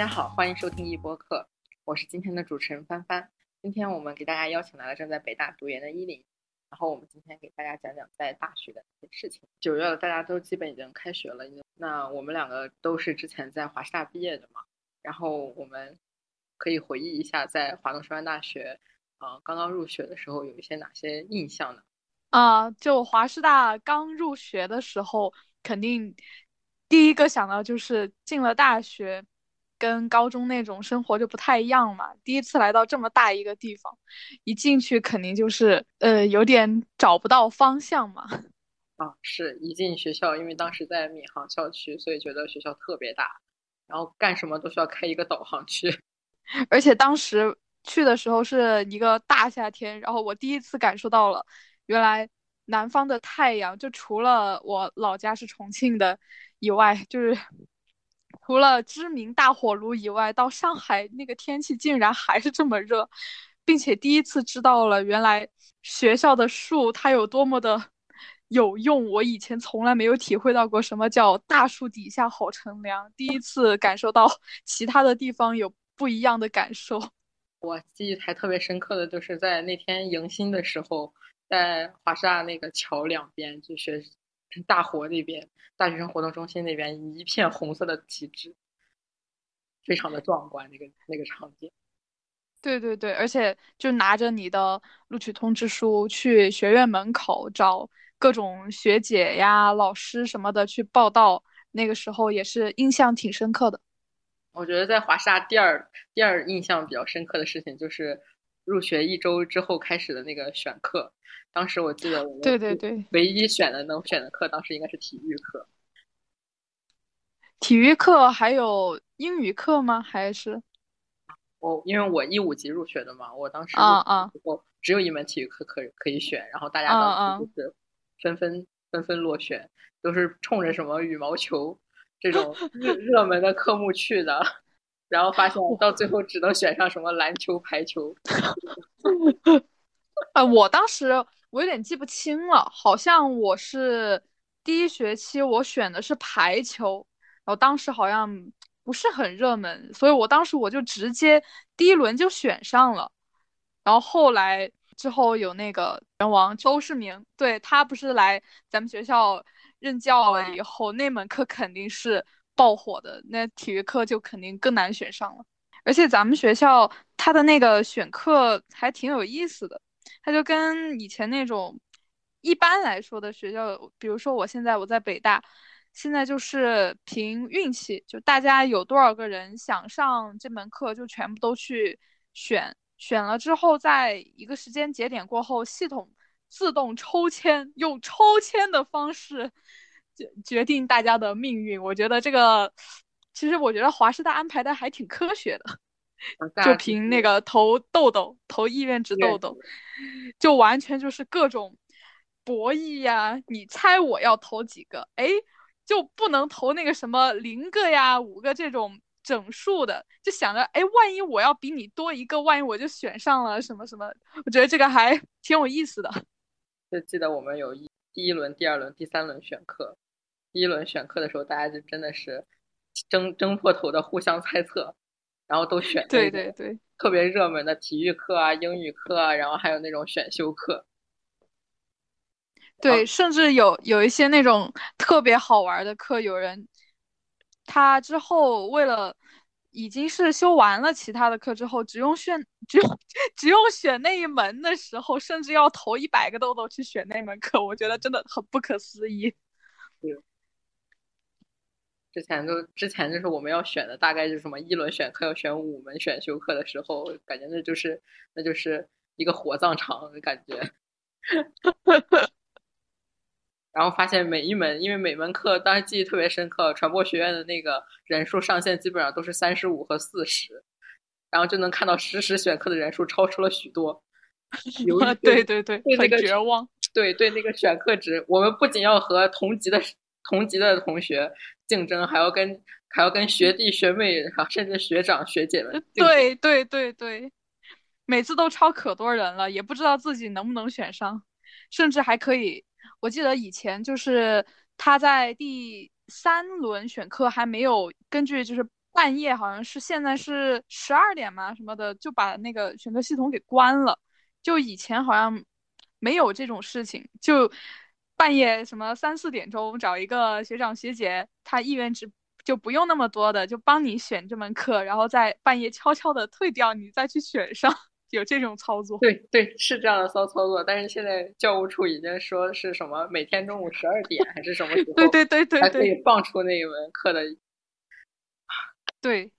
大家好，欢迎收听一播客，我是今天的主持人帆帆。今天我们给大家邀请来了正在北大读研的依林，然后我们今天给大家讲讲在大学的一些事情。九月了，大家都基本已经开学了，那我们两个都是之前在华师大毕业的嘛，然后我们可以回忆一下在华东师范大学，呃，刚刚入学的时候有一些哪些印象呢？啊，就华师大刚入学的时候，肯定第一个想到就是进了大学。跟高中那种生活就不太一样嘛。第一次来到这么大一个地方，一进去肯定就是呃有点找不到方向嘛。啊，是一进学校，因为当时在闵行校区，所以觉得学校特别大，然后干什么都需要开一个导航去。而且当时去的时候是一个大夏天，然后我第一次感受到了原来南方的太阳，就除了我老家是重庆的以外，就是。除了知名大火炉以外，到上海那个天气竟然还是这么热，并且第一次知道了原来学校的树它有多么的 有用。我以前从来没有体会到过什么叫大树底下好乘凉，第一次感受到 其他的地方有不一样的感受。我记忆还特别深刻的就是在那天迎新的时候，在华师大那个桥两边就学。大活那边，大学生活动中心那边一片红色的旗帜，非常的壮观。那个那个场景，对对对，而且就拿着你的录取通知书去学院门口找各种学姐呀、老师什么的去报道，那个时候也是印象挺深刻的。我觉得在华沙第二第二印象比较深刻的事情，就是入学一周之后开始的那个选课。当时我记得我，对对对，唯一选的能选的课，当时应该是体育课。体育课还有英语课吗？还是我因为我一五级入学的嘛，我当时啊啊，我只有一门体育课可可以选，然后大家当时就是纷纷纷纷落选，都是冲着什么羽毛球这种热 热门的科目去的，然后发现到最后只能选上什么篮球、排球。啊，我当时。我有点记不清了，好像我是第一学期我选的是排球，然后当时好像不是很热门，所以我当时我就直接第一轮就选上了。然后后来之后有那个拳王周世明，对他不是来咱们学校任教了以后，那门课肯定是爆火的，那体育课就肯定更难选上了。而且咱们学校它的那个选课还挺有意思的。它就跟以前那种一般来说的学校，比如说我现在我在北大，现在就是凭运气，就大家有多少个人想上这门课，就全部都去选，选了之后，在一个时间节点过后，系统自动抽签，用抽签的方式决决定大家的命运。我觉得这个，其实我觉得华师大安排的还挺科学的。就凭那个投豆豆，投意愿值豆豆，就完全就是各种博弈呀！你猜我要投几个？哎，就不能投那个什么零个呀、五个这种整数的，就想着哎，万一我要比你多一个，万一我就选上了什么什么？我觉得这个还挺有意思的。就记得我们有一第一轮、第二轮、第三轮选课，第一轮选课的时候，大家就真的是争争破头的互相猜测。然后都选对对对，特别热门的体育课啊、英语课啊，然后还有那种选修课。对，甚至有有一些那种特别好玩的课，有人他之后为了已经是修完了其他的课之后，只用选只用只用选那一门的时候，甚至要投一百个豆豆去选那门课，我觉得真的很不可思议。对。之前就之前就是我们要选的，大概就是什么一轮选课要选五门选修课的时候，感觉那就是那就是一个火葬场的感觉。然后发现每一门，因为每门课当时记忆特别深刻，传播学院的那个人数上限基本上都是三十五和四十，然后就能看到实时选课的人数超出了许多。对对 对，对那个绝望。对对，那个选课值，我们不仅要和同级的同级的同学。竞争还要跟还要跟学弟学妹，甚至学长学姐们。对对对对，每次都超可多人了，也不知道自己能不能选上，甚至还可以。我记得以前就是他在第三轮选课还没有根据就是半夜好像是现在是十二点嘛什么的，就把那个选择系统给关了。就以前好像没有这种事情，就半夜什么三四点钟找一个学长学姐，他意愿值就不用那么多的，就帮你选这门课，然后在半夜悄悄的退掉，你再去选上，有这种操作。对对，是这样的骚操作。但是现在教务处已经说是什么每天中午十二点还是什么时候，对对对对，还可以放出那一门课的。对，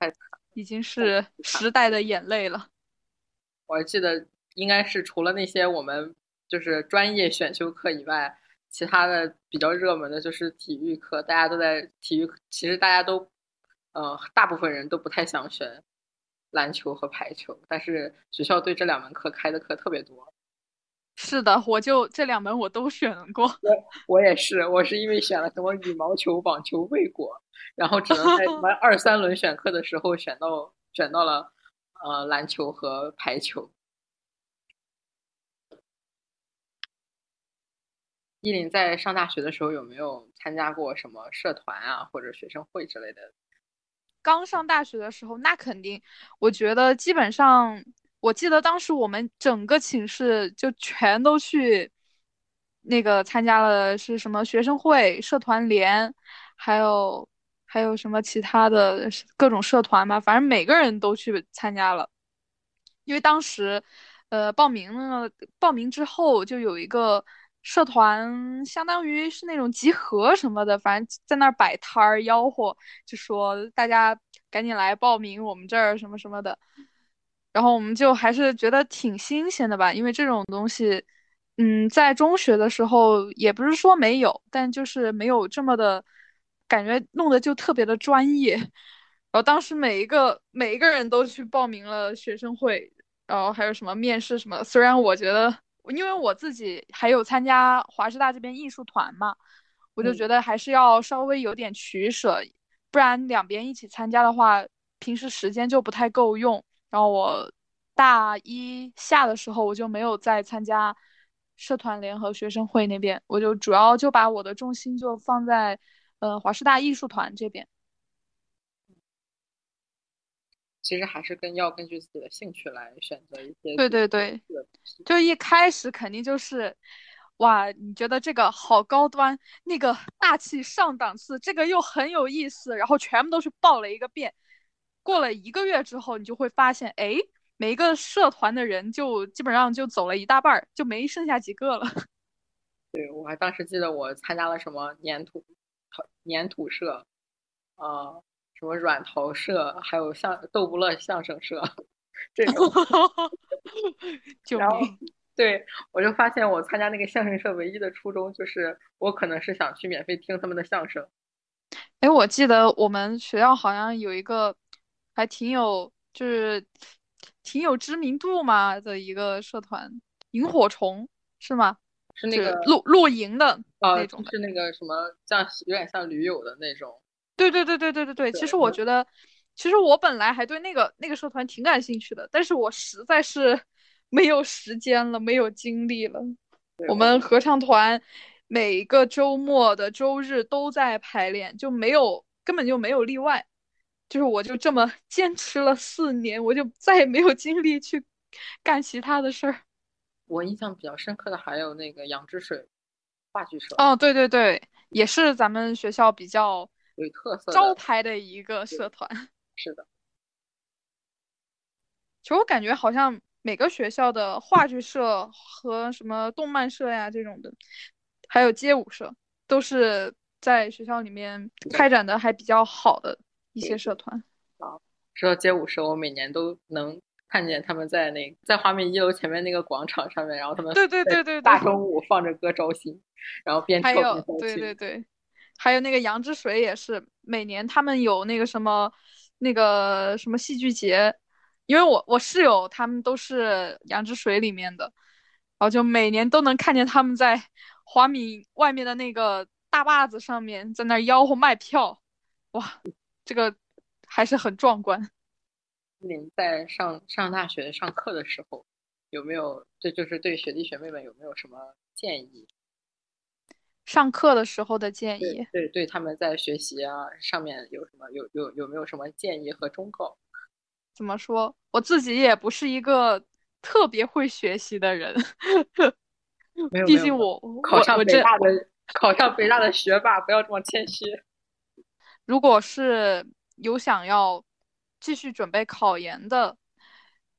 太已经是时代的眼泪了。我记得应该是除了那些我们就是专业选修课以外，其他的比较热门的就是体育课，大家都在体育。其实大家都，呃，大部分人都不太想选篮球和排球，但是学校对这两门课开的课特别多。是的，我就这两门我都选过。我我也是，我是因为选了什么羽毛球、网球未果，然后只能在 什么二三轮选课的时候选到选到了。呃，篮球和排球。依林在上大学的时候有没有参加过什么社团啊，或者学生会之类的？刚上大学的时候，那肯定，我觉得基本上，我记得当时我们整个寝室就全都去那个参加了，是什么学生会、社团联，还有。还有什么其他的各种社团吧，反正每个人都去参加了。因为当时，呃，报名了，报名之后就有一个社团，相当于是那种集合什么的，反正在那儿摆摊儿吆喝，就说大家赶紧来报名我们这儿什么什么的。然后我们就还是觉得挺新鲜的吧，因为这种东西，嗯，在中学的时候也不是说没有，但就是没有这么的。感觉弄得就特别的专业，然后当时每一个每一个人都去报名了学生会，然后还有什么面试什么。虽然我觉得，因为我自己还有参加华师大这边艺术团嘛，我就觉得还是要稍微有点取舍，不然两边一起参加的话，平时时间就不太够用。然后我大一下的时候，我就没有再参加社团联合学生会那边，我就主要就把我的重心就放在。呃，华师大艺术团这边，其实还是跟要根据自己的兴趣来选择一些。对对对，就一开始肯定就是，哇，你觉得这个好高端，那个大气上档次，这个又很有意思，然后全部都去报了一个遍。过了一个月之后，你就会发现，哎，每一个社团的人就基本上就走了一大半儿，就没剩下几个了。对，我还当时记得我参加了什么粘土。粘土社，啊，什么软陶社，还有像逗不乐相声社，这种。然后，对我就发现，我参加那个相声社唯一的初衷就是，我可能是想去免费听他们的相声。哎，我记得我们学校好像有一个还挺有，就是挺有知名度嘛的一个社团，萤火虫是吗？是那个露露营的那种，是那个什么，像有点像驴友的那种。对对对对对对对。其实我觉得，其实我本来还对那个那个社团挺感兴趣的，但是我实在是 没有时间了，没有精力了。我们合唱团每个周末的周日都在排练，就没有根本就没有例外。就是我就这么 坚持了四年，我就再也没有精力去干其他的事儿。我印象比较深刻的还有那个杨之水话剧社哦，对对对，也是咱们学校比较有特色招牌的一个社团。是的，其实我感觉好像每个学校的话剧社和什么动漫社呀这种的，还有街舞社，都是在学校里面开展的还比较好的一些社团。啊，说到街舞社，我每年都能。看见他们在那在华美一楼前面那个广场上面，然后他们对对对对大中午放着歌招新，然后边跳边招对对对，还有那个杨之水也是每年他们有那个什么那个什么戏剧节，因为我我室友他们都是杨之水里面的，然后就每年都能看见他们在 华米外面的那个大坝子上面在那吆喝卖票，哇，这个还是很壮观。您在上上大学上课的时候，有没有这就是对学弟学妹们有没有什么建议？上课的时候的建议。对，对他们在学习啊上面有什么有有有没有什么建议和忠告？怎么说？我自己也不是一个特别会学习的人，毕竟我考上我北大的考上北大的学霸，不要这么谦虚。如果是有想要继续准备考研的，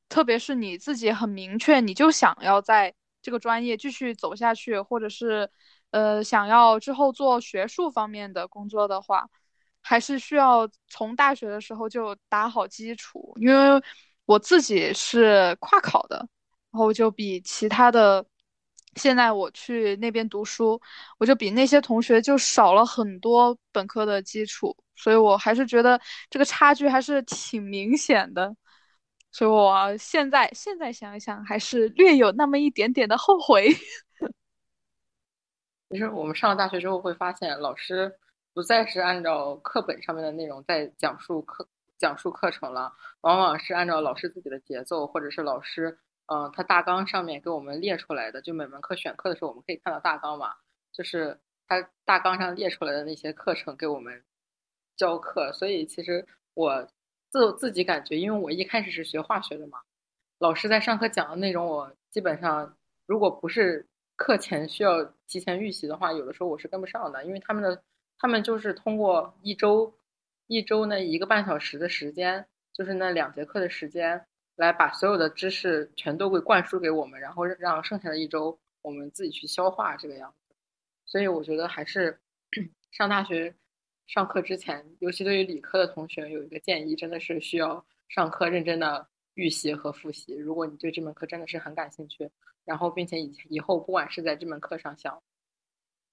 特别是你自己很明确，你就想要在这个专业继续走下去，或者是呃想要之后做学术方面的工作的话，还是需要从大学的时候就打好基础。因为我自己是跨考的，然后就比其他的。现在我去那边读书，我就比那些同学就少了很多本科的基础，所以我还是觉得这个差距还是挺明显的。所以我现在现在想一想，还是略有那么一点点的后悔。其实我们上了大学之后，会发现老师不再是按照课本上面的内容在讲述课讲述课程了，往往是按照老师自己的节奏，或者是老师。嗯，他大纲上面给我们列出来的，就每门课选课的时候，我们可以看到大纲嘛，就是他大纲上列出来的那些课程给我们教课。所以其实我自自己感觉，因为我一开始是学化学的嘛，老师在上课讲的内容，我基本上如果不是课前需要提前预习的话，有的时候我是跟不上的，因为他们的他们就是通过一周一周那一个半小时的时间，就是那两节课的时间。来把所有的知识全都会灌输给我们，然后让剩下的一周我们自己去消化这个样子。所以我觉得还是 上大学上课之前，尤其对于理科的同学有一个建议，真的是需要上课认真的预习和复习。如果你对这门课真的是很感兴趣，然后并且以以后不管是在这门课上想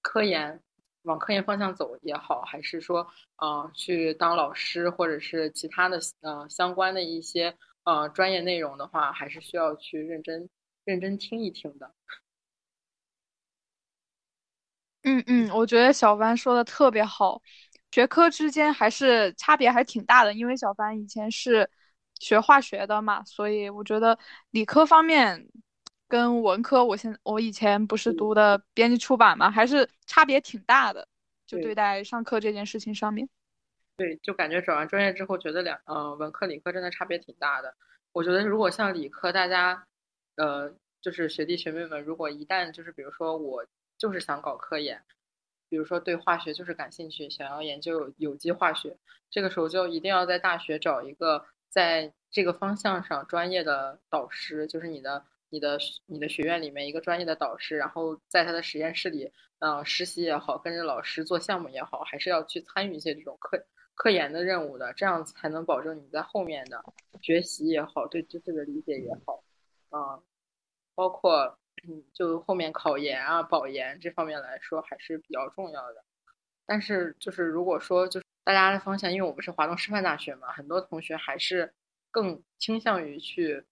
科研往科研方向走也好，还是说呃去当老师或者是其他的呃相关的一些。呃，专业内容的话，还是需要去认真认真听一听的。嗯嗯，我觉得小帆说的特别好，学科之间还是差别还挺大的。因为小帆以前是学化学的嘛，所以我觉得理科方面跟文科，我现我以前不是读的编辑出版嘛，还是差别挺大的。就对待上课这件事情上面。对，就感觉转完专业之后，觉得两呃文科理科真的差别挺大的。我觉得如果像理科，大家呃就是学弟学妹们，如果一旦就是比如说我就是想搞科研，比如说对化学就是感兴趣，想要研究有机化学，这个时候就一定要在大学找一个在这个方向上专业的导师，就是你的你的你的学院里面一个专业的导师，然后在他的实验室里嗯实习也好，跟着老师做项目也好，还是要去参与一些这种科。科研的任务的，这样才能保证你在后面的学习也好，对知识的理解也好，啊，包括就后面考研啊、保研这方面来说还是比较重要的。但是就是如果说就是大家的方向，因为我们是华东师范大学嘛，很多同学还是更倾向于去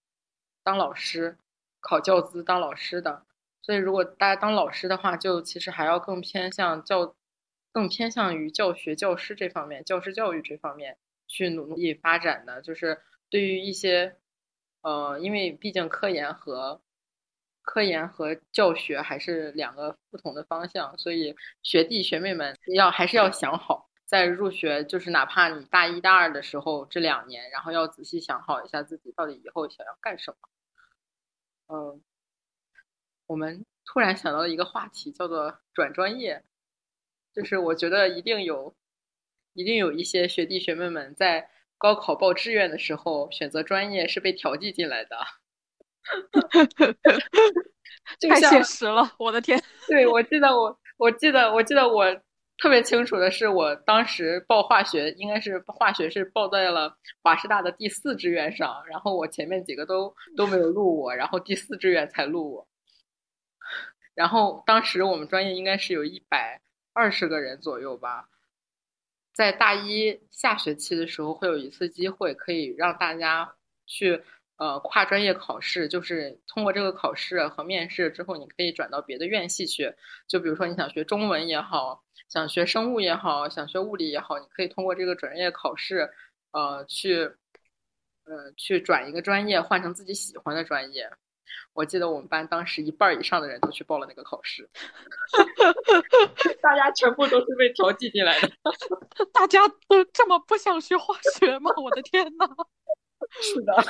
当老师、考教资、当老师的。所以如果大家当老师的话，就其实还要更偏向教。更偏向于教学、教师这方面，教师教育这方面去努力发展的，就是对于一些，呃，因为毕竟科研和科研和教学还是两个不同的方向，所以学弟学妹们要还是要想好，在入学就是哪怕你大一大二的时候这两年，然后要仔细想好一下自己到底以后想要干什么。嗯，我们突然想到了一个话题，叫做转专业。就是我觉得一定有，一定有一些学弟学妹们在高考报志愿的时候选择专业是被调剂进来的，太现实了，我的天！对，我记得我，我记得，我记得我特别清楚的是，我当时报化学，应该是化学是报在了华师大的第四志愿上，然后我前面几个都都没有录我，然后第四志愿才录我，然后当时我们专业应该是有一百。二十个人左右吧，在大一下学期的时候会有一次机会，可以让大家去呃跨专业考试，就是通过这个考试和面试之后，你可以转到别的院系去。就比如说你想学中文也好，想学生物也好，想学物理也好，你可以通过这个专业考试，呃去呃去转一个专业，换成自己喜欢的专业。我记得我们班当时一半以上的人都去报了那个考试，大家全部都是被调剂进来的。大家都这么不想学化学吗？我的天呐！是的，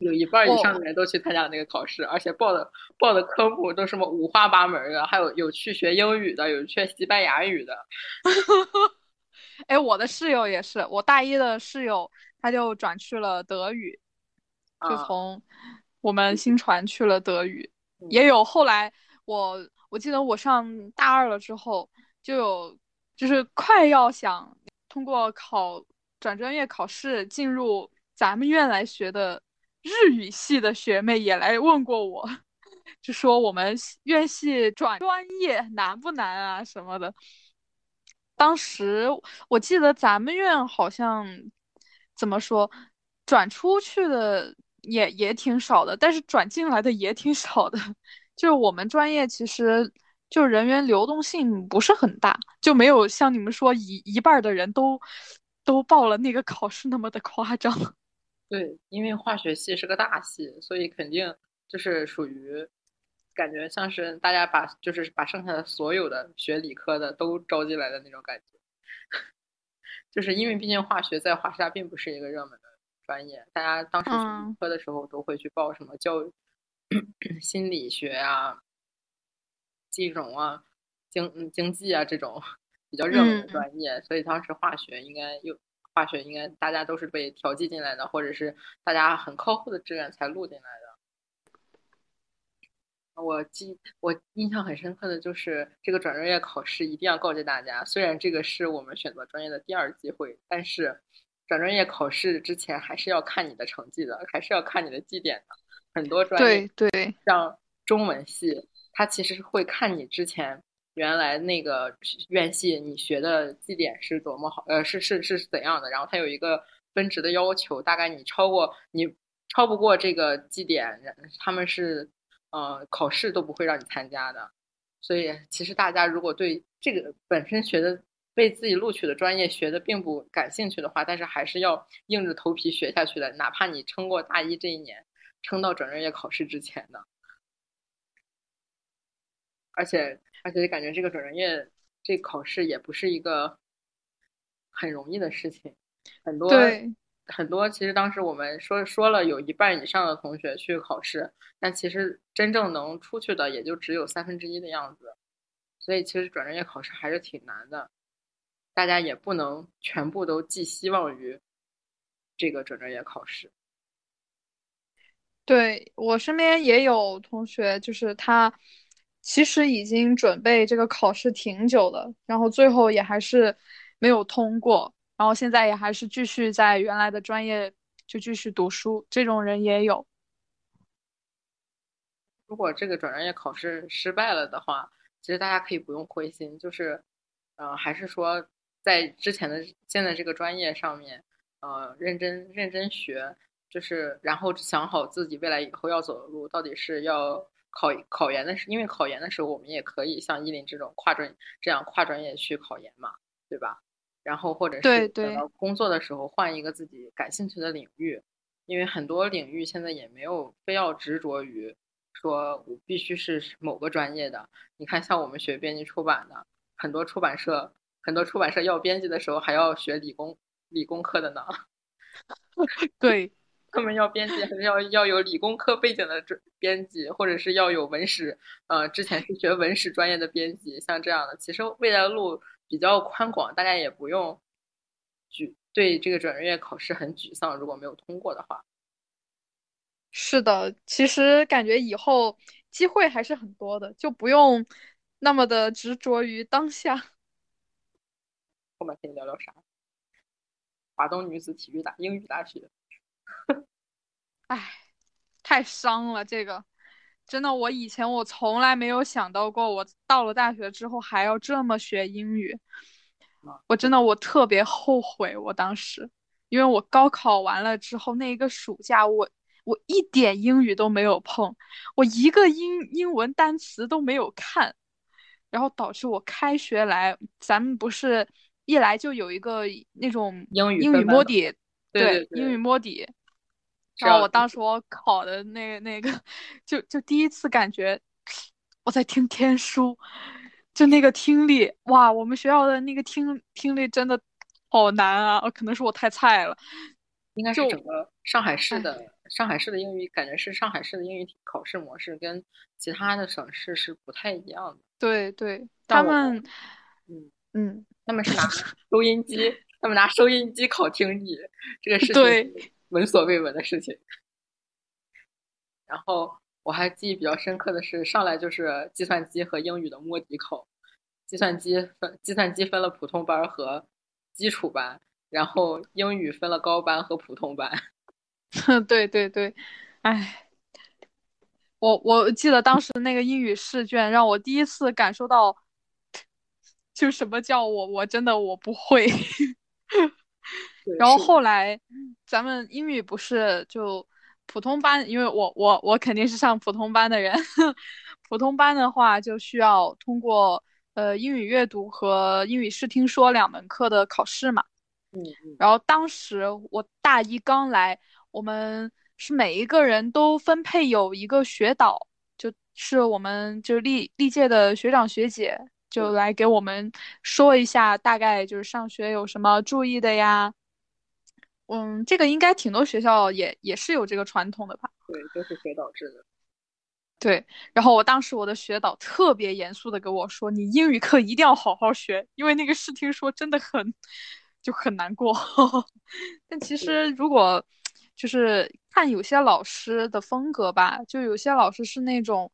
有一半以上的人都去参加那个考试，而且报的报的科目都什么五花八门的，还有有去学英语的，有去西班牙语的。哎，我的室友也是，我大一的室友他就转去了德语，就从。我们新传去了德语，也有后来我我记得我上大二了之后，就有就是快要想通过考转专业考试进入咱们院来学的日语系的学妹也来问过我，就说我们院系转专业难不难啊什么的。当时我记得咱们院好像怎么说转出去的。也也挺少的，但是转进来的也挺少的。就是我们专业其实就人员流动性不是很大，就没有像你们说一一半的人都都报了那个考试那么的夸张。对，因为化学系是个大系，所以肯定就是属于感觉像是大家把就是把剩下的所有的学理科的都招进来的那种感觉。就是因为毕竟化学在华沙并不是一个热门的。专业，大家当时学科的时候都会去报什么教 心理学啊、金融啊、经经济啊这种 比较热门的专业，所以当时化学应该有化学应该大家都是被调剂进来的，或者是大家很靠后的志愿才录进来的。我记我印象很深刻的就是这个转专业考试一定要告诫大家，虽然这个是我们选择专业的第二机会，但是。转专业考试之前还是要看你的成绩的，还是要看你的绩点的。很多专业，对对，像中文系，它其实是会看你之前原来那个院系你学的绩点是多么好，呃，是是是怎样的。然后它有一个分值的要求，大概你超过你超不过这个绩点，他们是呃考试都不会让你参加的。所以其实大家如果对这个本身学的。被自己录取的专业学的并不感兴趣的话，但是还是要硬着头皮学下去的，哪怕你撑过大一这一年，撑到转专业考试之前的。而且，而且感觉这个转专业这考试也不是一个很容易的事情，很多很多。其实当时我们说说了，有一半以上的同学去考试，但其实真正能出去的也就只有三分之一的样子。所以，其实转专业考试还是挺难的。大家也不能全部都寄希望于这个转专业考试。对我身边也有同学，就是他其实已经准备这个考试挺久了，然后最后也还是没有通过，然后现在也还是继续在原来的专业就继续读书，这种人也有。如果这个转专业考试失败了的话，其实大家可以不用灰心，就是，呃，还是说。在之前的现在这个专业上面，呃，认真认真学，就是然后想好自己未来以后要走的路，到底是要考考研的时，因为考研的时候我们也可以像依林这种跨专这样跨专业去考研嘛，对吧？然后或者是等到工作的时候换一个自己感兴趣的领域，因为很多领域现在也没有非要执着于说我必须是某个专业的。你看，像我们学编辑出版的，很多出版社。很多出版社要编辑的时候还要学理工理工科的呢，对他们要编辑还是要要有理工科背景的编辑，或者是要有文史呃之前是学文史专业的编辑，像这样的，其实未来的路比较宽广，大家也不用沮对这个转专业考试很沮丧，如果没有通过的话。是的，其实感觉以后机会还是很多的，就不用那么的执着于当下。后面可以聊聊啥？华东女子体育大英语大学。唉，太伤了，这个真的，我以前我从来没有想到过，我到了大学之后还要这么学英语。我真的，我特别后悔，我当时，因为我高考完了之后那一个暑假，我我一点英语都没有碰，我一个英英文单词都没有看，然后导致我开学来，咱们不是。一来就有一个那种英语英语摸底，对英语摸底，然后我当时我考的那个那个，就就第一次感觉我在听天书，就那个听力，哇，我们学校的那个听听力真的好难啊！可能是我太菜了。应该是整个上海市的上海市的英语，感觉是上海市的英语考试模式跟其他的省市是不太一样的。对对，他们，嗯嗯，他们是拿 收音机，他们拿收音机考听力，这个事情闻所未闻的事情。然后我还记忆比较深刻的是，上来就是计算机和英语的摸底考，计算机分计算机分了普通班和基础班。然后英语分了高班和普通班，对对对，哎，我我记得当时那个英语试卷让我第一次感受到，就什么叫我我真的我不会。然后后来咱们英语不是就普通班，因为我我我肯定是上普通班的人，普通班的话就需要通过呃英语阅读和英语视听说两门课的考试嘛。嗯，然后当时我大一刚来，我们是每一个人都分配有一个学导，就是我们就历历届的学长学姐就来给我们说一下，大概就是上学有什么注意的呀。嗯，这个应该挺多学校也也是有这个传统的吧？对，都是学导制的。对，然后我当时我的学导特别严肃的跟我说：“你英语课一定要好好学，因为那个试听说真的很。”就很难过，但其实如果就是看有些老师的风格吧，就有些老师是那种，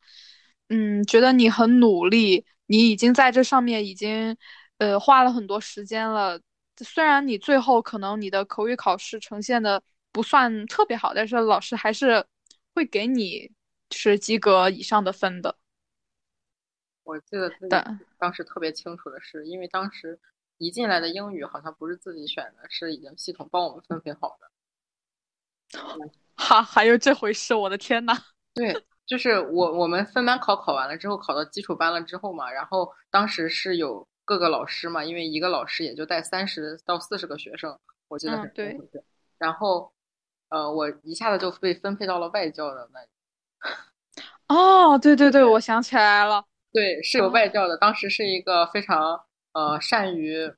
嗯，觉得你很努力，你已经在这上面已经呃花了很多时间了，虽然你最后可能你的口语考试呈现的不算特别好，但是老师还是会给你是及格以上的分的。我记得自己当时特别清楚的是，因为当时。一进来的英语好像不是自己选的，是已经系统帮我们分配好的。哈，还有这回事？我的天呐！对，就是我我们分班考考完了之后，考到基础班了之后嘛，然后当时是有各个老师嘛，因为一个老师也就带三十到四十个学生，我记得很对。然后，呃，我一下子就被分配到了外教的那里。哦，对对对，我想起来了，对，是有外教的，当时是一个非常。呃，善于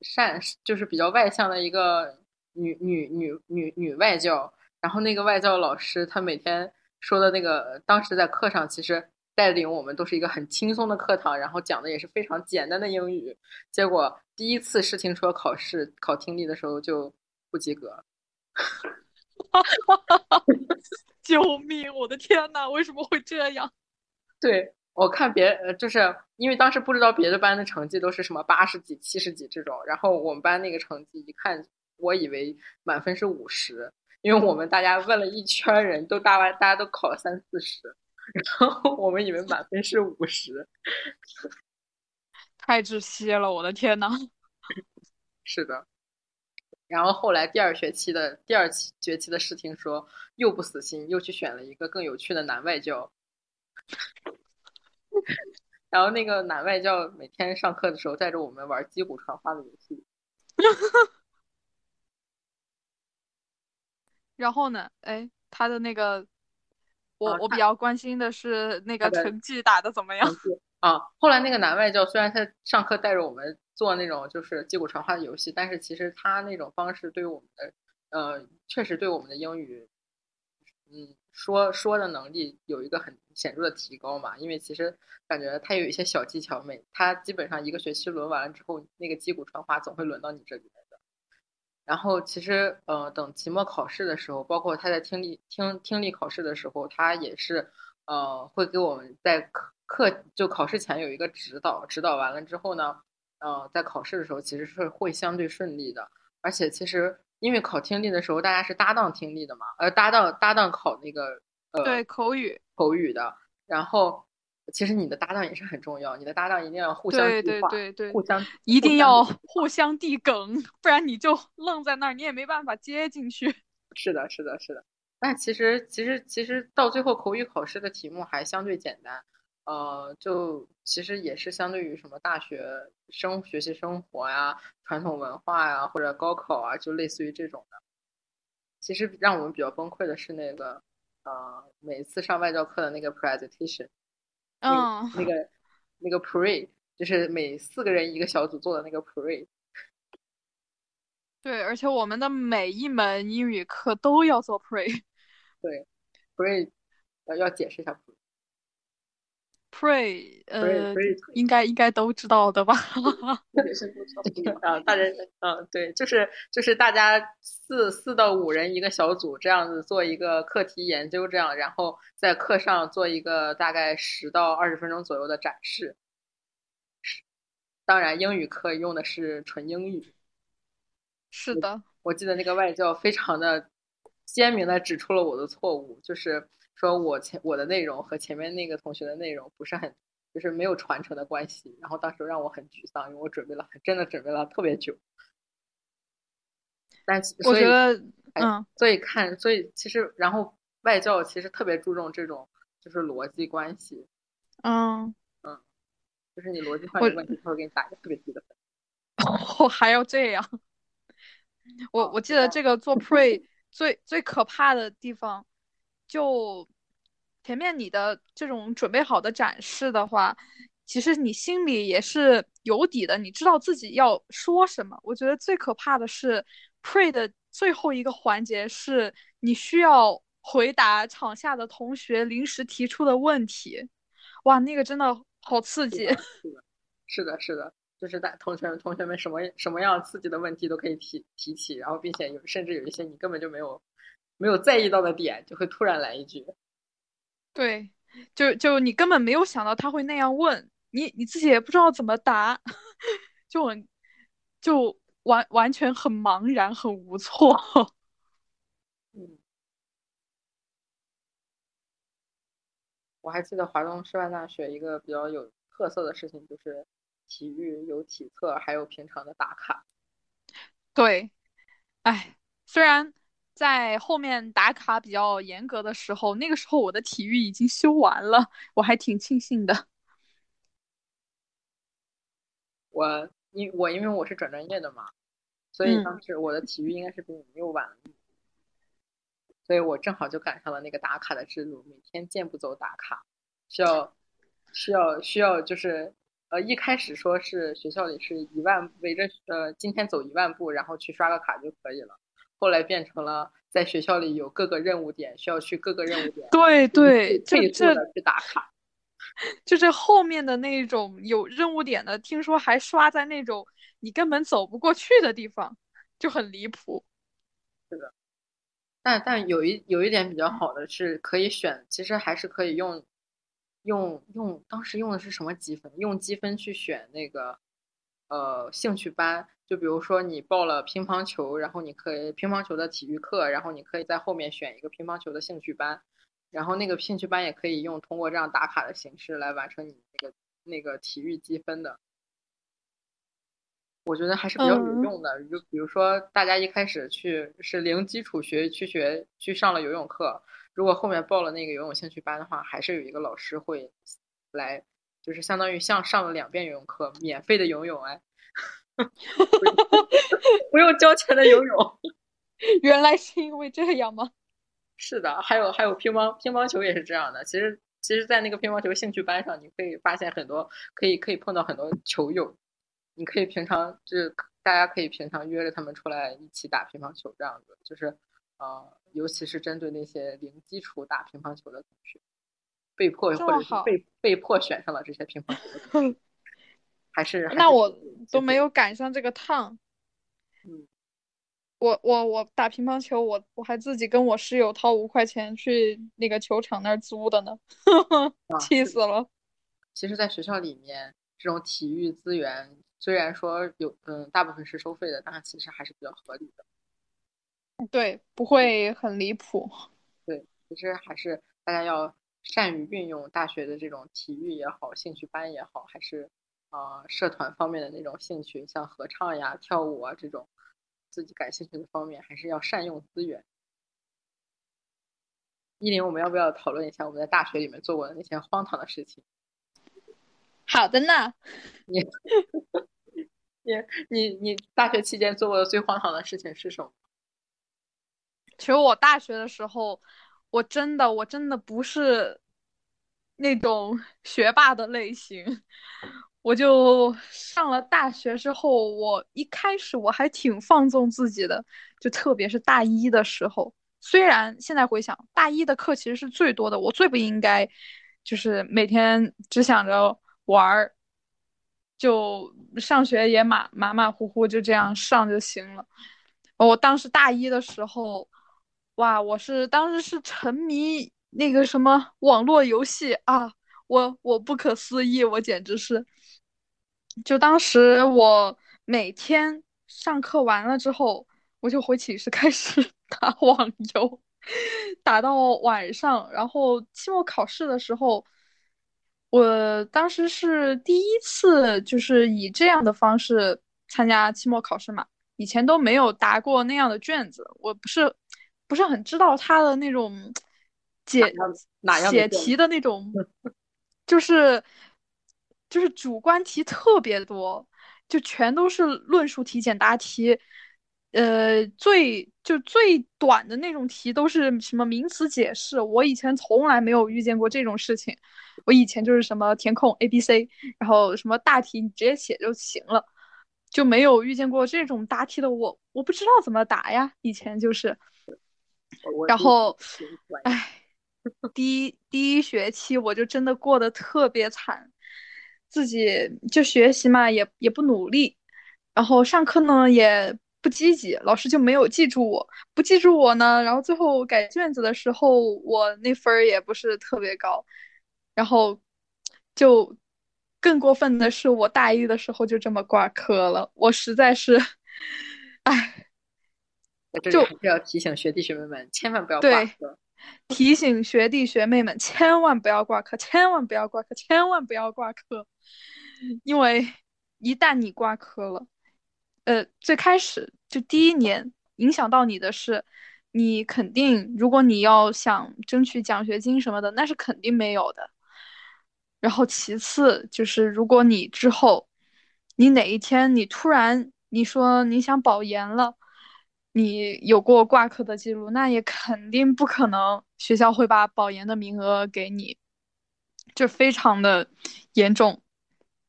善就是比较外向的一个女女女女女外教，然后那个外教老师，他每天说的那个，当时在课上其实带领我们都是一个很轻松的课堂，然后讲的也是非常简单的英语，结果第一次试听说考试考听力的时候就不及格，救命！我的天呐，为什么会这样？对。我看别呃，就是因为当时不知道别的班的成绩都是什么八十几、七十几这种，然后我们班那个成绩一看，我以为满分是五十，因为我们大家问了一圈人都大完，大家都考了三四十，然后我们以为满分是五十，太窒息了，我的天呐。是的，然后后来第二学期的第二期学期的试听说又不死心，又去选了一个更有趣的男外教。然后那个男外教每天上课的时候带着我们玩击鼓传花的游戏。然后呢？哎，他的那个，我我比较关心的是那个成绩打的怎么样？啊，后来那个男外教虽然他上课带着我们做那种就是击鼓传花的游戏，但是其实他那种方式对于我们的，呃，确实对我们的英语，嗯。说说的能力有一个很显著的提高嘛？因为其实感觉他有一些小技巧，每他基本上一个学期轮完了之后，那个击鼓传花总会轮到你这里。然后其实呃，等期末考试的时候，包括他在听力听听力考试的时候，他也是呃会给我们在课课就考试前有一个指导，指导完了之后呢，呃，在考试的时候其实是会相对顺利的，而且其实。因为考听力的时候，大家是搭档听力的嘛，呃，搭档搭档考那个呃，对口语口语的。然后，其实你的搭档也是很重要，你的搭档一定要互相对对对对，互相一定要互相递梗，不然你就愣在那儿，你也没办法接进去。是的，是的，是的。但其实其实其实到最后口语考试的题目还相对简单。呃，就其实也是相对于什么大学生学习生活呀、传统文化呀，或者高考啊，就类似于这种的。其实让我们比较崩溃的是那个，呃，每次上外教课的那个 presentation，嗯，那个那个 pre，就是每四个人一个小组做的那个 pre。对，而且我们的每一门英语课都要做 pre。对，pre 要要解释一下 pre。pre，呃应该应该都知道的吧？啊，大人，嗯，对，就是就是大家四四到五人一个小组，这样子做一个课题研究，这样，然后在课上做一个大概十到二十分钟左右的展示。当然，英语课用的是纯英语。是的，我记得那个外教非常的鲜明的指出了我的错误，就是说我前我的内容和前面那个同学的内容不是很，就是没有传承的关系。然后当时让我很沮丧，因为我准备了，真的准备了特别久。但我觉得，嗯，所以看，所以其实，然后外教其实特别注重这种就是逻辑关系。嗯嗯，就是你逻辑上有问题，他会给你打一个特别低的分。我还要这样。我我记得这个做 pre 最最可怕的地方，就前面你的这种准备好的展示的话，其实你心里也是有底的，你知道自己要说什么。我觉得最可怕的是 pre 的最后一个环节，是你需要回答场下的同学临时提出的问题。哇，那个真的好刺激！是的，是的，就是大同学们同学们什么什么样刺激的问题都可以提提起，然后并且有甚至有一些你根本就没有没有在意到的点，就会突然来一句。对，就就你根本没有想到他会那样问你，你自己也不知道怎么答，就很就完完全很茫然，很无措。嗯，我还记得华东师范大学一个比较有特色的事情就是。体育有体测，还有平常的打卡。对，哎，虽然在后面打卡比较严格的时候，那个时候我的体育已经修完了，我还挺庆幸的。我因我因为我是转专业的嘛，所以当时我的体育应该是比你们又晚，所以我正好就赶上了那个打卡的制度，每天健步走打卡，需要需要需要就是。呃，一开始说是学校里是一万围着呃，今天走一万步，然后去刷个卡就可以了。后来变成了在学校里有各个任务点，需要去各个任务点。对对，这这去打卡，就是后面的那种有任务点的，听说还刷在那种你根本走不过去的地方，就很离谱。是的，但但有一有一点比较好的是可以选，其实还是可以用。用用当时用的是什么积分？用积分去选那个呃兴趣班，就比如说你报了乒乓球，然后你可以乒乓球的体育课，然后你可以在后面选一个乒乓球的兴趣班，然后那个兴趣班也可以用通过这样打卡的形式来完成你那个那个体育积分的。我觉得还是比较有用的。就比如说大家一开始去是零基础学去学去上了游泳课。如果后面报了那个游泳兴趣班的话，还是有一个老师会来，就是相当于像上了两遍游泳课，免费的游泳哎，不用交钱的游泳。原来是因为这样吗？是的，还有还有乒乓乒乓球也是这样的。其实其实，在那个乒乓球兴趣班上，你可以发现很多可以可以碰到很多球友，你可以平常就是大家可以平常约着他们出来一起打乒乓球这样子，就是呃。尤其是针对那些零基础打乒乓球的同学，被迫或者是被被迫选上了这些乒乓球的 还是那我都没有赶上这个趟。嗯，我我我打乒乓球，我我还自己跟我室友掏五块钱去那个球场那儿租的呢，气死了。其实，在学校里面，这种体育资源虽然说有嗯，大部分是收费的，但其实还是比较合理的。对，不会很离谱。对，其实还是大家要善于运用大学的这种体育也好，兴趣班也好，还是啊社团方面的那种兴趣，像合唱呀、跳舞啊这种自己感兴趣的方面，还是要善用资源。依林，我们要不要讨论一下我们在大学里面做过的那些荒唐的事情？好的呢。你你你你大学期间做过的最荒唐的事情是什么？其实我大学的时候，我真的我真的不是那种学霸的类型。我就上了大学之后，我一开始我还挺放纵自己的，就特别是大一的时候。虽然现在回想，大一的课其实是最多的，我最不应该就是每天只想着玩儿，就上学也马马马虎虎就这样上就行了。我当时大一的时候，哇，我是当时是沉迷那个什么网络游戏啊，我我不可思议，我简直是。就当时我每天上课完了之后，我就回寝室开始 打网游，打到晚上。然后期末考试的时候，我当时是第一次，就是以这样的方式参加期末考试嘛。以前都没有答过那样的卷子，我不是不是很知道他的那种解解题的那种，就是。就是主观题特别多，就全都是论述题、简答题，呃，最就最短的那种题都是什么名词解释。我以前从来没有遇见过这种事情，我以前就是什么填空 A、B、C，然后什么大题你直接写就行了，就没有遇见过这种答题的。我我不知道怎么答呀，以前就是，然后，哎，第一第一学期我就真的过得特别惨。自己就学习嘛，也也不努力，然后上课呢也不积极，老师就没有记住我，不记住我呢，然后最后改卷子的时候，我那分儿也不是特别高，然后就更过分的是，我大一的时候就这么挂科了，我实在是，哎，就还是要提醒学弟学妹们，千万不要挂科。提醒学弟学妹们，千万不要挂科，千万不要挂科，千万不要挂科，因为一旦你挂科了，呃，最开始就第一年影响到你的是，你肯定，如果你要想争取奖学金什么的，那是肯定没有的。然后其次就是，如果你之后，你哪一天你突然你说你想保研了。你有过挂科的记录，那也肯定不可能，学校会把保研的名额给你，就非常的严重。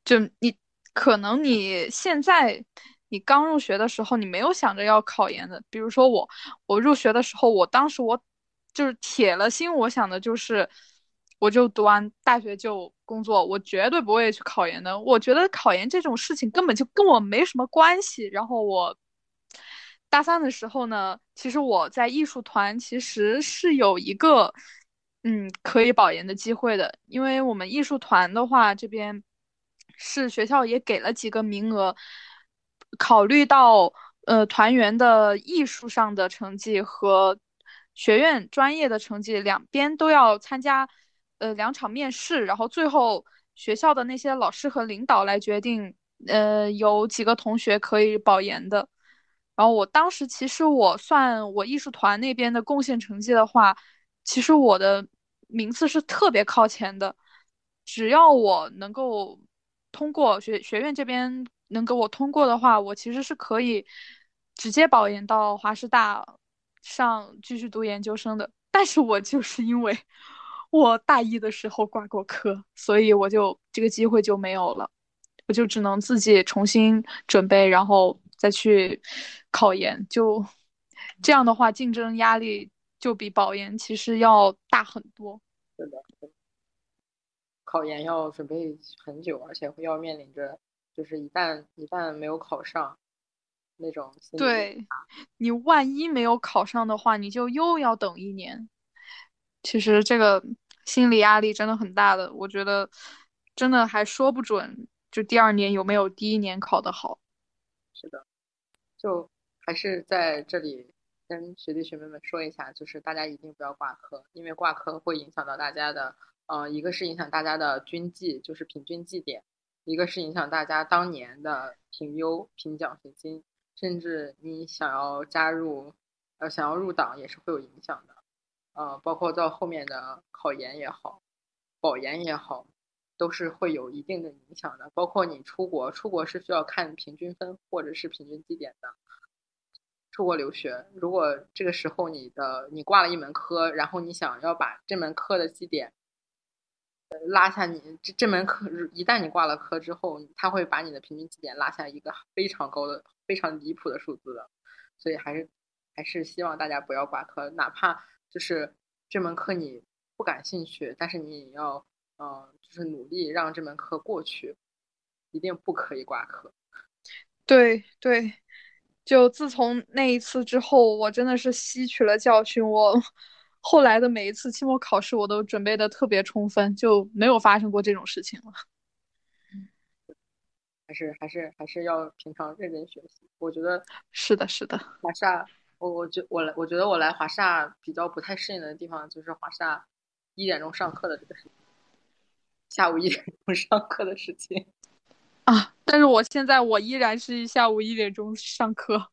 就你可能你现在你刚入学的时候，你没有想着要考研的。比如说我，我入学的时候，我当时我就是铁了心，我想的就是，我就读完大学就工作，我绝对不会去考研的。我觉得考研这种事情根本就跟我没什么关系。然后我。大三的时候呢，其实我在艺术团其实是有一个，嗯，可以保研的机会的。因为我们艺术团的话，这边是学校也给了几个名额，考虑到呃团员的艺术上的成绩和学院专业的成绩两边都要参加呃两场面试，然后最后学校的那些老师和领导来决定，呃有几个同学可以保研的。然后我当时其实我算我艺术团那边的贡献成绩的话，其实我的名次是特别靠前的。只要我能够通过学学院这边能给我通过的话，我其实是可以直接保研到华师大上继续读研究生的。但是我就是因为我大一的时候挂过科，所以我就这个机会就没有了，我就只能自己重新准备，然后再去。考研就这样的话，竞争压力就比保研其实要大很多。是的，考研要准备很久，而且会要面临着，就是一旦一旦没有考上，那种对，你万一没有考上的话，你就又要等一年。其实这个心理压力真的很大的，我觉得真的还说不准，就第二年有没有第一年考的好。是的，就。还是在这里跟学弟学妹们说一下，就是大家一定不要挂科，因为挂科会影响到大家的，呃，一个是影响大家的均绩，就是平均绩点；一个是影响大家当年的评优、评奖学金，甚至你想要加入，呃，想要入党也是会有影响的，呃，包括到后面的考研也好，保研也好，都是会有一定的影响的。包括你出国，出国是需要看平均分或者是平均绩点的。出国留学，如果这个时候你的你挂了一门科，然后你想要把这门课的绩点，拉下你这这门课一旦你挂了科之后，他会把你的平均绩点拉下一个非常高的、非常离谱的数字的，所以还是还是希望大家不要挂科，哪怕就是这门课你不感兴趣，但是你也要嗯，就是努力让这门课过去，一定不可以挂科。对对。就自从那一次之后，我真的是吸取了教训。我后来的每一次期末考试，我都准备的特别充分，就没有发生过这种事情了。还是还是还是要平常认真学习。我觉得是的，是的。华沙，我我觉我来，我觉得我来华沙比较不太适应的地方，就是华沙一点钟上课的这个事情，下午一点钟上课的事情。啊！但是我现在我依然是下午一点钟上课，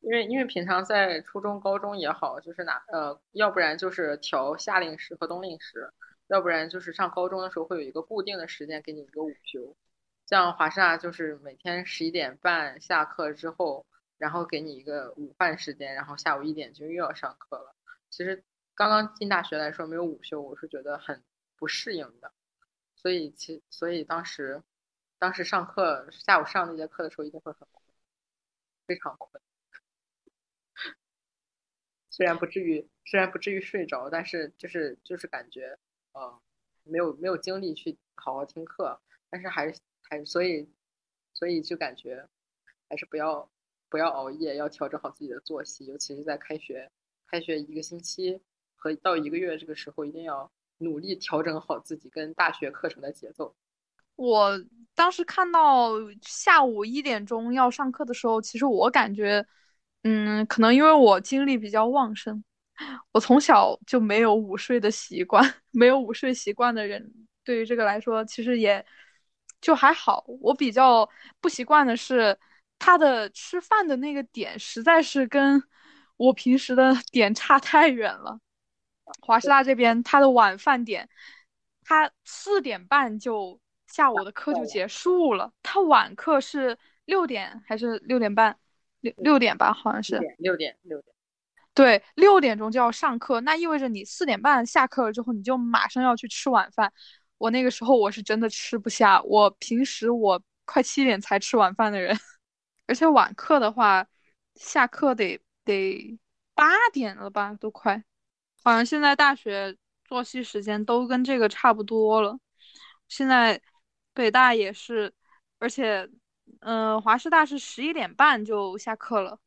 因为因为平常在初中、高中也好，就是哪呃，要不然就是调夏令时和冬令时，要不然就是上高中的时候会有一个固定的时间给你一个午休。像华师大就是每天十一点半下课之后，然后给你一个午饭时间，然后下午一点就又要上课了。其实刚刚进大学来说没有午休，我是觉得很不适应的。所以其所以当时。当时上课下午上那节课的时候一定会很困，非常困。虽然不至于虽然不至于睡着，但是就是就是感觉呃没有没有精力去好好听课，但是还是还所以所以就感觉还是不要不要熬夜，要调整好自己的作息，尤其是在开学开学一个星期和到一个月这个时候，一定要努力调整好自己跟大学课程的节奏。我当时看到下午一点钟要上课的时候，其实我感觉，嗯，可能因为我精力比较旺盛，我从小就没有午睡的习惯，没有午睡习惯的人，对于这个来说，其实也就还好。我比较不习惯的是，他的吃饭的那个点实在是跟我平时的 点差太远了。华师大这边，他的晚饭点，他四点半就。下午的课就结束了，他晚课是六点还是六点半？六六点吧，好像是六点六点。对，六点钟就要上课，那意味着你四点半下课了之后，你就马上要去吃晚饭。我那个时候我是真的吃不下，我平时我快七点才吃晚饭的人，而且晚课的话，下课得得八点了吧，都快。好像现在大学作息时间都跟这个差不多了，现在。北大也是，而且，嗯，华师大是十一点半就下课了，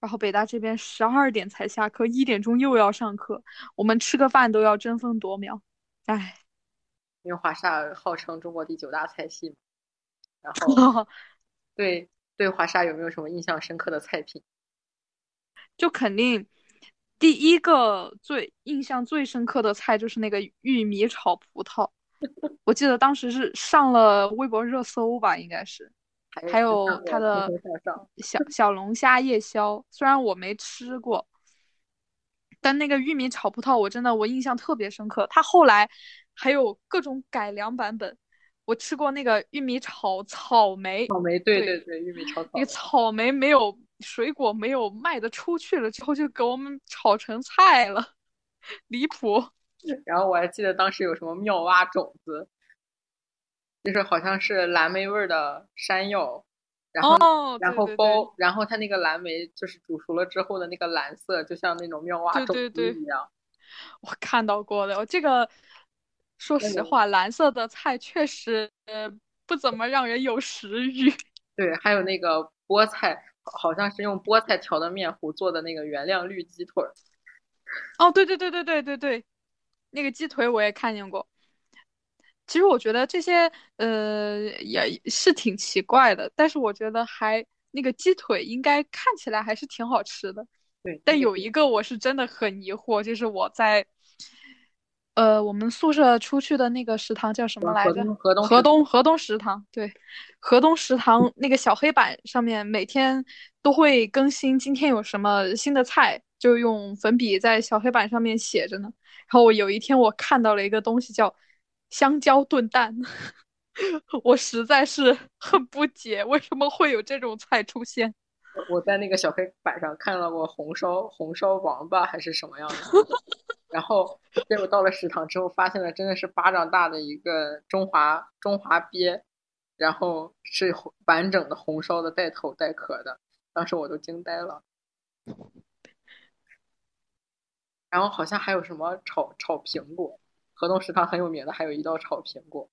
然后北大这边十二点才下课，一点钟又要上课，我们吃个饭都要争分夺秒，唉。因为华沙号称中国第九大菜系，然后，对对，华沙有没有什么印象深刻的菜品？就肯定第一个最印象最深刻的菜就是那个玉米炒葡萄。我记得当时是上了微博热搜吧，应该是，还有他的小小龙虾夜宵，虽然我没吃过，但那个玉米炒葡萄我真的我印象特别深刻。他后来还有各种改良版本，我吃过那个玉米炒草莓，草莓对对对，玉米炒草莓，那个草莓没有水果没有卖得出去了之后，就给我们炒成菜了，离谱。然后我还记得当时有什么妙蛙种子，就是好像是蓝莓味的山药，然后然后包，然后它那个蓝莓就是煮熟了之后的那个蓝色，就像那种妙蛙种子一样。我看到过的，我这个说实话，蓝色的菜确实不怎么让人有食欲。对，还有那个菠菜，好像是用菠菜调的面糊做的那个原谅绿鸡腿。哦，对对对对对对对。那个鸡腿我也看见过，其实我觉得这些呃也是挺奇怪的，但是我觉得还那个鸡腿应该看起来还是挺好吃的。对，但有一个我是真的很疑惑，就是我在呃我们宿舍出去的那个食堂叫什么来着？河东河东河东食堂。对，河东食堂那个小黑板上面每天都会更新今天有什么新的菜，就用粉笔在小黑板上面写着呢。然后我有一天我看到了一个东西叫香蕉炖蛋，我实在是很不解为什么会有这种菜出现。我在那个小黑板上看到过红烧红烧王八还是什么样的，然后结果到了食堂之后，发现了真的是巴掌大的一个中华中华鳖，然后是完整的红烧的，带头带壳的，当时我都惊呆了。然后好像还有什么炒炒苹果，河东食堂很有名的还有一道炒苹果。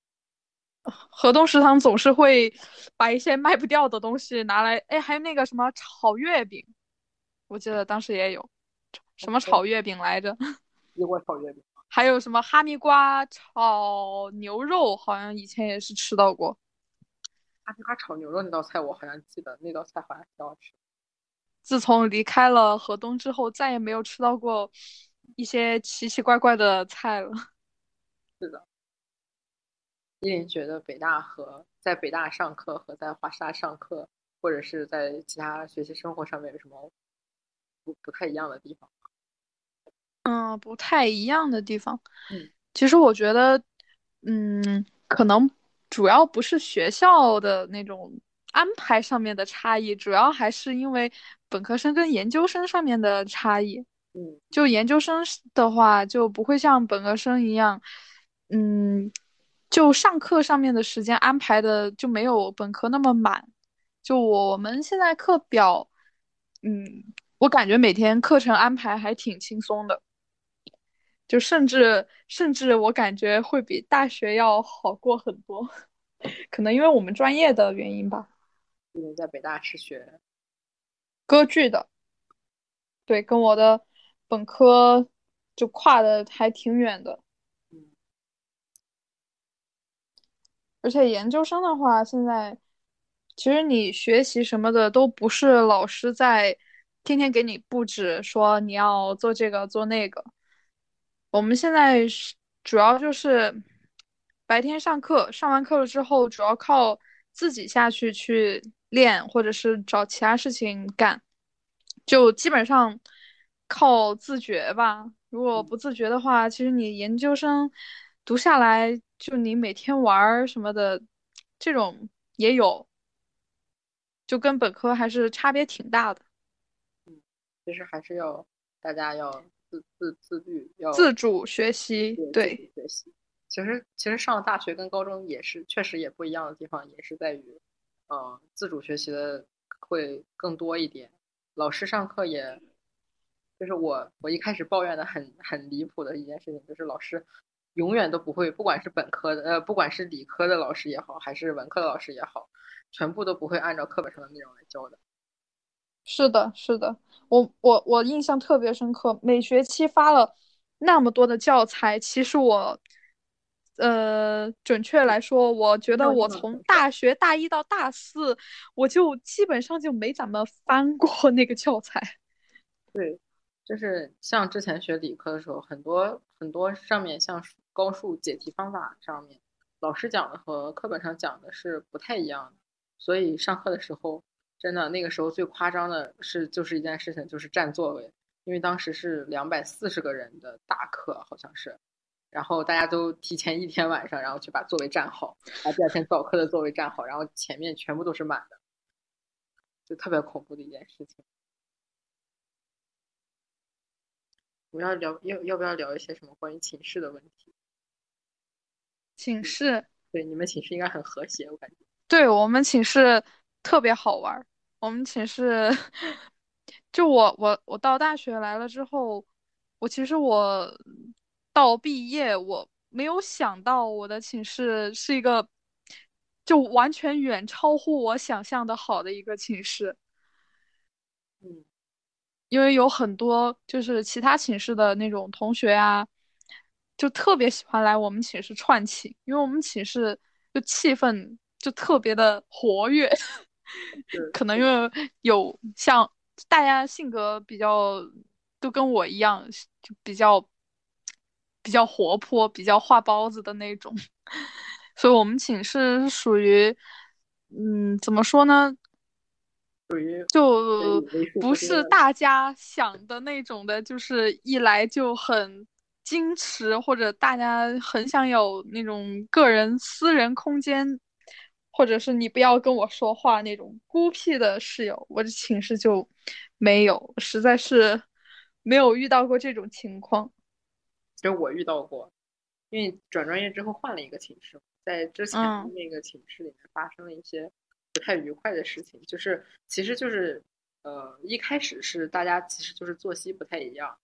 河东食堂总是会把一些卖不掉的东西拿来，哎，还有那个什么炒月饼，我记得当时也有，什么炒月饼来着？一锅炒月饼。还有什么哈密瓜炒牛肉，好像以前也是吃到过。哈密瓜炒牛肉那道菜，我好像记得那道菜好像挺好吃。自从离开了河东之后，再也没有吃到过一些奇奇怪怪的菜了。是的。依林觉得北大和在北大上课和在华师大上课，或者是在其他学习生活上面有什么不不太一样的地方嗯，不太一样的地方。嗯，其实我觉得，嗯，可能主要不是学校的那种安排上面的差异，主要还是因为本科生跟研究生上面的差异。嗯，就研究生的话，就不会像本科生一样，嗯。就上课上面的时间安排的就没有本科那么满，就我们现在课表，嗯，我感觉每天课程安排还挺轻松的，就甚至甚至我感觉会比大学要好过很多，可能因为我们专业的原因吧。因为在北大是学歌剧的，对，跟我的本科就跨的还挺远的。而且研究生的话，现在其实你学习什么的都不是老师在天天给你布置，说你要做这个做那个。我们现在是主要就是白天上课，上完课了之后，主要靠自己下去去练，或者是找其他事情干，就基本上靠自觉吧。如果不自觉的话，其实你研究生读下来。就你每天玩什么的，这种也有，就跟本科还是差别挺大的。嗯，其实还是要大家要自自自律，要自主学习。对，学习。其实其实上了大学跟高中也是确实也不一样的地方，也是在于，嗯，自主学习的会更多一点。老师上课也，就是我我一开始抱怨的很很离谱的一件事情，就是老师。永远都不会，不管是本科的，呃，不管是理科的老师也好，还是文科的老师也好，全部都不会按照课本上的内容来教的。是的，是的，我我我印象特别深刻，每学期发了那么多的教材，其实我，呃，准确来说，我觉得我从大学大一到大四，我就基本上就没怎么翻过 那个教材。对，就是像之前学理科的时候，很多很多上面像。高数解题方法上面，老师讲的和课本上讲的是不太一样的，所以上课的时候，真的那个时候最夸张的是，就是一件事情，就是占座位，因为当时是两百四十个人的大课，好像是，然后大家都提前一天晚上，然后去把座位占好，把第二天早课的座位占好，然后前面全部都是满的，就特别恐怖的一件事情。我们要聊要要不要聊一些什么关于寝室的问题？寝室对你们寝室应该很和谐，我感觉。对我们寝室特别好玩。我们寝室 就我我我到大学来了之后，我其实我到毕业我没有想到我的寝室是一个就完全远超乎我想象的好的一个寝室。嗯，因为有很多就是其他寝室的那种同学啊。就特别喜欢来我们寝室串寝，因为我们寝室就气氛就特别的活跃，可能因为有像大家性格比较都跟我一样，就比较比较活泼、比较话包子的那种，所以我们寝室属于，嗯，怎么说呢？就不是大家想的那种的，就是一来就很。矜持或者大家很想有那种个人私人空间，或者是你不要跟我说话那种孤僻的室友，我的寝室就没有，实在是没有遇到过这种情况。其实我遇到过，因为转专业之后换了一个寝室，在之前那个寝室里面发生了一些不太愉快的事情，就是其实就是呃一开始是大家其实就是作息不太一样，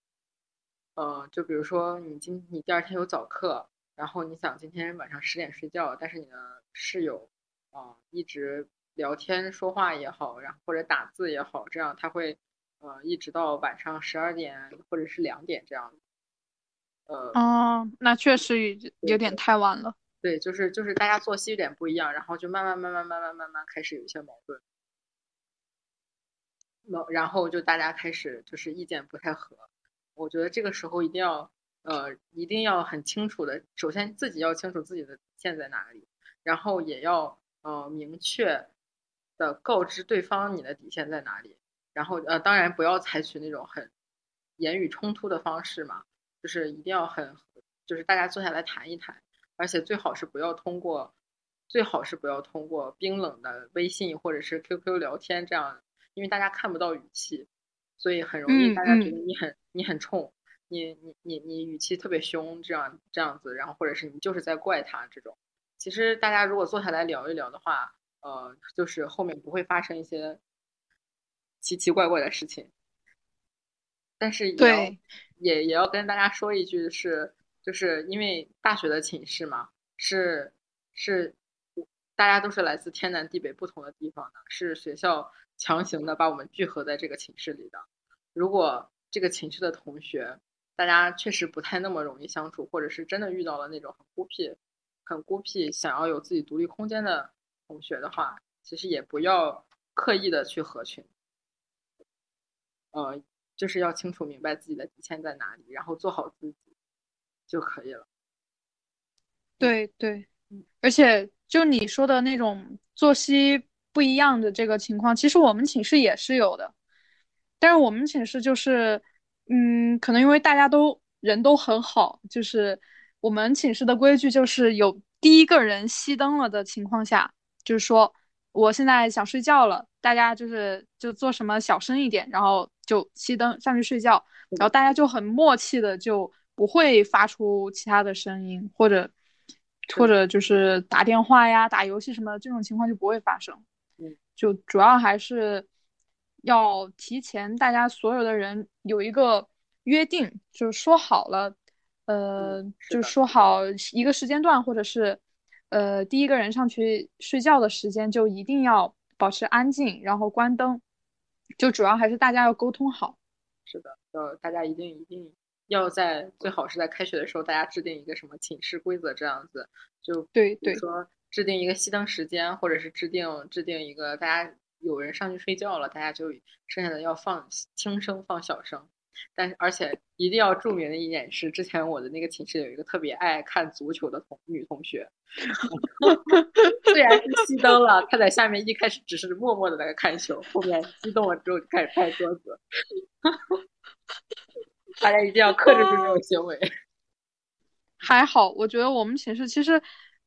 呃就比如说你今你第二天有早课，然后你想今天晚上十点睡觉，但是你的室友啊一直聊天说话也好，然后或者打字也好，这样他会呃一直到晚上十二点或者是两点这样。呃哦，那确实有点太晚了。对，就是就是大家作息有点不一样，然后就慢慢慢慢慢慢慢慢开始有一些矛盾，矛然后就大家开始就是意见不太合。我觉得这个时候一定要呃一定要很清楚的，首先自己要清楚自己的底线在哪里，然后也要呃明确的告知对方你的底线在哪里，然后呃当然不要采取那种很言语冲突的方式嘛。就是一定要很，就是大家坐下来谈一谈，而且最好是不要通过，最好是不要通过冰冷的微信或者是 QQ 聊天这样，因为大家看不到语气，所以很容易大家觉得你很你很冲，你你你你语气特别凶，这样这样子，然后或者是你就是在怪他这种。其实大家如果坐下来聊一聊的话，呃，就是后面不会发生一些奇奇怪怪的事情。但是对。也也要跟大家说一句，是就是因为大学的寝室嘛，是是，大家都是来自天南地北不同的地方的，是学校强行的把我们聚合在这个寝室里的。如果这个寝室的同学，大家确实不太那么容易相处，或者是真的遇到了那种很孤僻、很孤僻，想要有自己独立空间的同学的话，其实也不要刻意的去合群，呃。就是要清楚明白自己的底线在哪里，然后做好自己就可以了。对对，而且就你说的那种作息不一样的这个情况，其实我们寝室也是有的。但是我们寝室就是，嗯，可能因为大家都人都很好，就是我们寝室的规矩就是有第一个人熄灯了的情况下，就是说我现在想睡觉了。大家就是就做什么小声一点，然后就熄灯上去睡觉，然后大家就很默契的就不会发出其他的声音，或者或者就是打电话呀、打游戏什么的这种情况就不会发生。嗯，就主要还是要提前大家所有的人有一个约定，就是说好了，呃，就说好一个时间段，或者是呃第一个人上去睡觉的时间就一定要。保持安静，然后关灯，就主要还是大家要沟通好。是的，呃，大家一定一定要在最好是在开学的时候，大家制定一个什么寝室规则这样子，就对对，说制定一个熄灯时间，或者是制定制定一个大家有人上去睡觉了，大家就剩下的要放轻声放小声。但是，而且一定要注明的一点是，之前我的那个寝室有一个特别爱看足球的同女同学，虽然是熄灯了，她在下面一开始只是默默的在看球，后面激动了之后就开始拍桌子。大家一定要克制住这种行为。还好，我觉得我们寝室其实，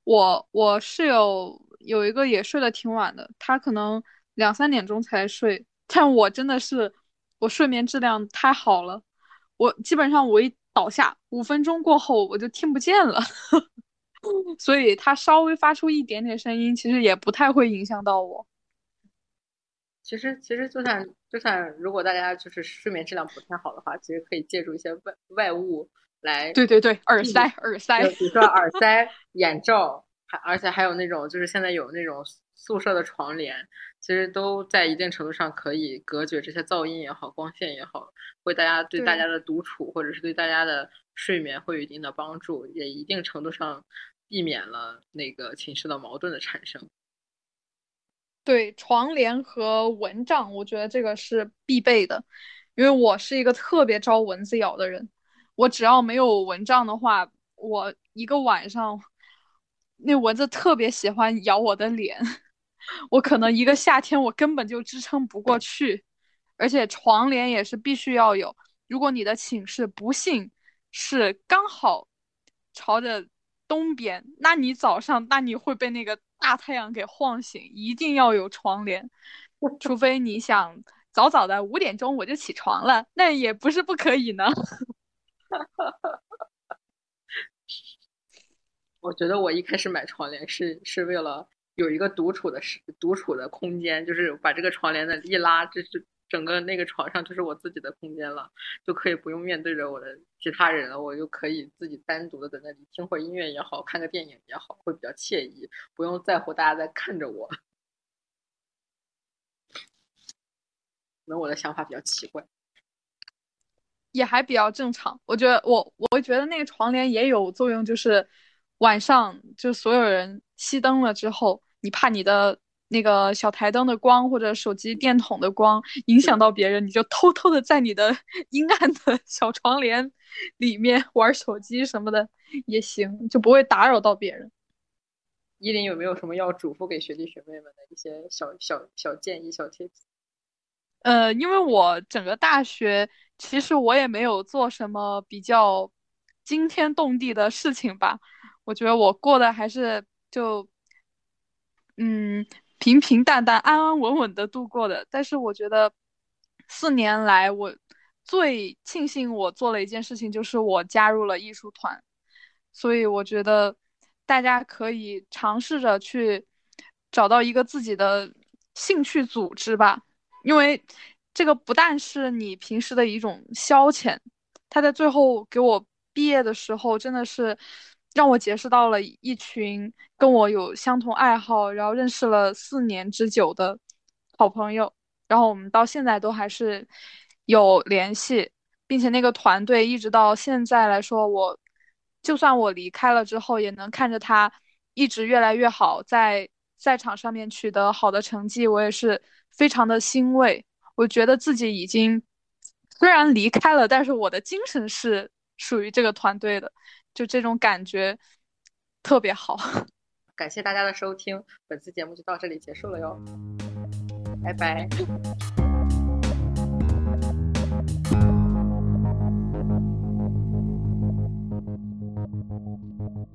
我我室友有一个也睡得挺晚的，他可能两三点钟才睡，但我真的是。我睡眠质量太好了，我基本上我一倒下，五分钟过后我就听不见了，所以他稍微发出一点点声音，其实也不太会影响到我。其实，其实就算就算如果大家就是睡眠质量不太好的话，其实可以借助一些外外物来。对对对，耳塞，耳塞，比如说耳塞、眼罩，还而且还有那种就是现在有那种宿舍的床帘。其实都在一定程度上可以隔绝这些噪音也好，光线也好，为大家对大家的独处或者是对大家的睡眠会有一定的帮助，也一定程度上避免了那个寝室的矛盾的产生。对，床帘和蚊帐，我觉得这个是必备的，因为我是一个特别招蚊子咬的人，我只要没有蚊帐的话，我一个晚上那蚊子特别喜欢咬我的脸。我可能一个夏天我根本就支撑不过去，而且床帘也是必须要有。如果你的寝室不幸是刚好朝着东边，那你早上那你会被那个大太阳给晃醒，一定要有床帘，除非你想早早的五点钟我就起床了，那也不是不可以呢。我觉得我一开始买窗帘是是为了有一个独处的时独处的空间，就是把这个窗帘的一拉，就是整个那个床上就是我自己的空间了，就可以不用面对着我的其他人了，我就可以自己单独的在那里听会音乐也好看个电影也好，会比较惬意，不用在乎大家在看着我。可能我的想法比较奇怪。也还比较正常，我觉得我我觉得那个床帘也有作用，就是晚上就所有人熄灯了之后，你怕你的那个小台灯的光或者手机电筒的光影响到别人，你就偷偷的在你的 阴暗的小床帘里面玩手机什么的也行，就不会打扰到别人。依林有没有什么要嘱咐给学弟学妹们的一些小小小建议、小贴士？呃，因为我整个大学。其实我也没有做什么比较惊天动地的事情吧，我觉得我过的还是就嗯平平淡淡、安安稳稳的度过的。但是我觉得四年来，我最庆幸我做了一件事情，就是我加入了艺术团。所以我觉得大家可以尝试着去找到一个自己的兴趣组织吧，因为。这个不但是你平时的一种消遣，他在最后给我毕业的时候，真的是让我结识到了一群跟我有相同爱好，然后认识了四年之久的好朋友，然后我们到现在都还是有联系，并且那个团队一直到现在来说，我就算我离开了之后，也能看着他一直越来越好，在赛场上面取得好的成绩，我也是非常的欣慰。我觉得自己已经虽然离开了，但是我的精神是属于这个团队的，就这种感觉特别好。感谢大家的收听，本次节目就到这里结束了哟，拜拜。